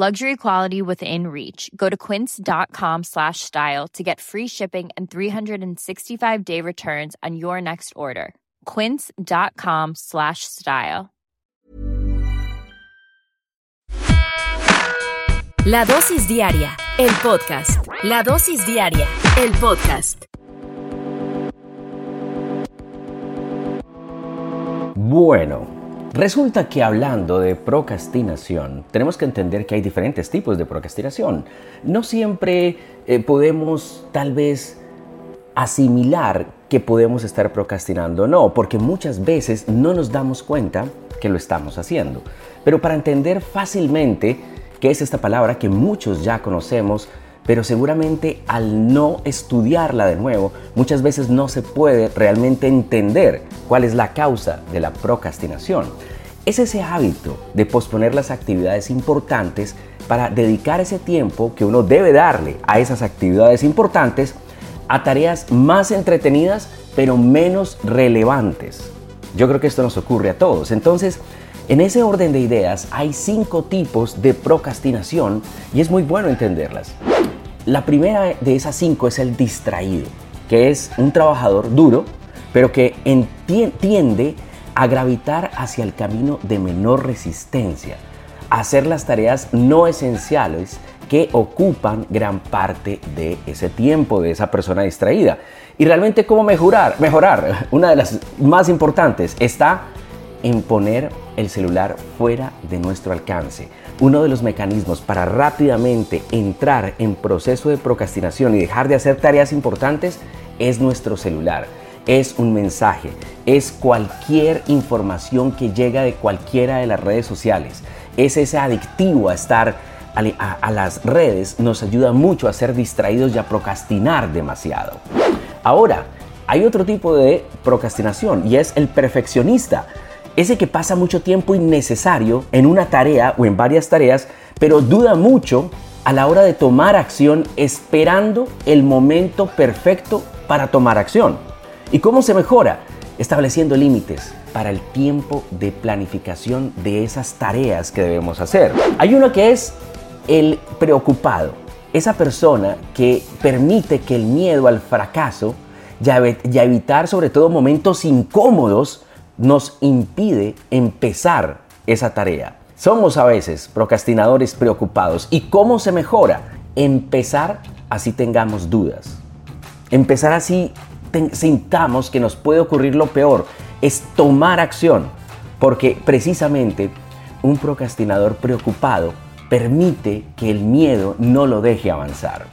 Luxury quality within reach. Go to quince.com slash style to get free shipping and 365-day returns on your next order. quince.com slash style. La dosis diaria, el podcast. La dosis diaria, el podcast. Bueno, resulta que hablando de procrastinación, tenemos que entender que hay diferentes tipos de procrastinación. No siempre eh, podemos tal vez asimilar que podemos estar procrastinando, no, porque muchas veces no nos damos cuenta que lo estamos haciendo. Pero para entender fácilmente qué es esta palabra que muchos ya conocemos, pero seguramente al no estudiarla de nuevo, muchas veces no se puede realmente entender cuál es la causa de la procrastinación. Es ese hábito de posponer las actividades importantes para dedicar ese tiempo que uno debe darle a esas actividades importantes a tareas más entretenidas pero menos relevantes. Yo creo que esto nos ocurre a todos. Entonces, en ese orden de ideas hay cinco tipos de procrastinación y es muy bueno entenderlas. La primera de esas cinco es el distraído, que es un trabajador duro, pero que tiende a gravitar hacia el camino de menor resistencia, hacer las tareas no esenciales que ocupan gran parte de ese tiempo de esa persona distraída. Y realmente cómo mejorar, mejorar, una de las más importantes está en poner el celular fuera de nuestro alcance. Uno de los mecanismos para rápidamente entrar en proceso de procrastinación y dejar de hacer tareas importantes es nuestro celular. Es un mensaje, es cualquier información que llega de cualquiera de las redes sociales. Es ese adictivo a estar a, las redes nos ayuda mucho a ser distraídos y a procrastinar demasiado. Ahora, hay otro tipo de procrastinación y es el perfeccionista. Ese que pasa mucho tiempo innecesario en una tarea o en varias tareas, pero duda mucho a la hora de tomar acción esperando el momento perfecto para tomar acción. ¿Y cómo se mejora? Estableciendo límites para el tiempo de planificación de esas tareas que debemos hacer. Hay uno que es el preocupado, esa persona que permite que el miedo al fracaso y a evitar sobre todo momentos incómodos nos impide empezar esa tarea. Somos a veces procrastinadores preocupados. ¿Y cómo se mejora? Empezar así tengamos dudas. Empezar así sintamos que nos puede ocurrir lo peor. Es tomar acción. Porque precisamente un procrastinador preocupado permite que el miedo no lo deje avanzar.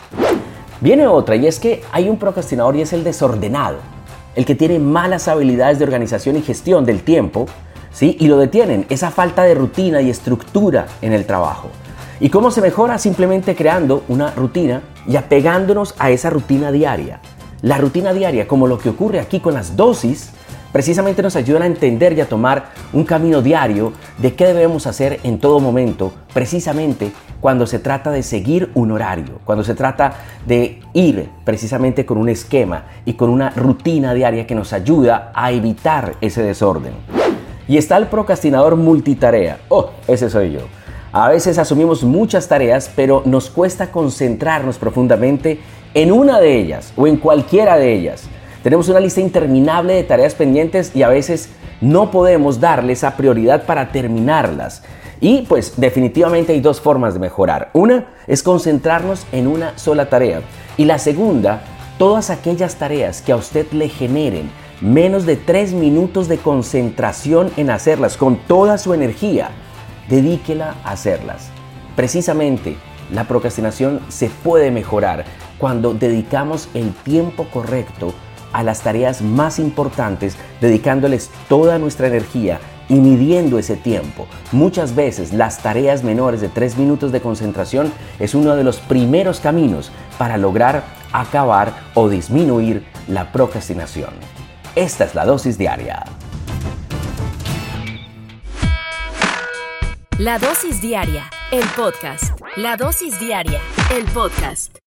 Viene otra y es que hay un procrastinador y es el desordenado, el que tiene malas habilidades de organización y gestión del tiempo, ¿sí? Y lo detienen, esa falta de rutina y estructura en el trabajo. ¿Y cómo se mejora? Simplemente creando una rutina y apegándonos a esa rutina diaria. La rutina diaria, como lo que ocurre aquí con las dosis, precisamente nos ayudan a entender y a tomar un camino diario de qué debemos hacer en todo momento, precisamente cuando se trata de seguir un horario, cuando se trata de ir precisamente con un esquema y con una rutina diaria que nos ayuda a evitar ese desorden. Y está el procrastinador multitarea. Oh, ese soy yo. A veces asumimos muchas tareas, pero nos cuesta concentrarnos profundamente en una de ellas o en cualquiera de ellas. Tenemos una lista interminable de tareas pendientes y a veces no podemos darle esa prioridad para terminarlas. Y pues definitivamente hay dos formas de mejorar. Una es concentrarnos en una sola tarea. Y la segunda, todas aquellas tareas que a usted le generen menos de tres minutos de concentración en hacerlas con toda su energía, dedíquela a hacerlas. Precisamente, la procrastinación se puede mejorar cuando dedicamos el tiempo correcto a las tareas más importantes, dedicándoles toda nuestra energía y midiendo ese tiempo. Muchas veces las tareas menores de tres minutos de concentración es uno de los primeros caminos para lograr acabar o disminuir la procrastinación. Esta es la dosis diaria. La dosis diaria, el podcast. La dosis diaria, el podcast.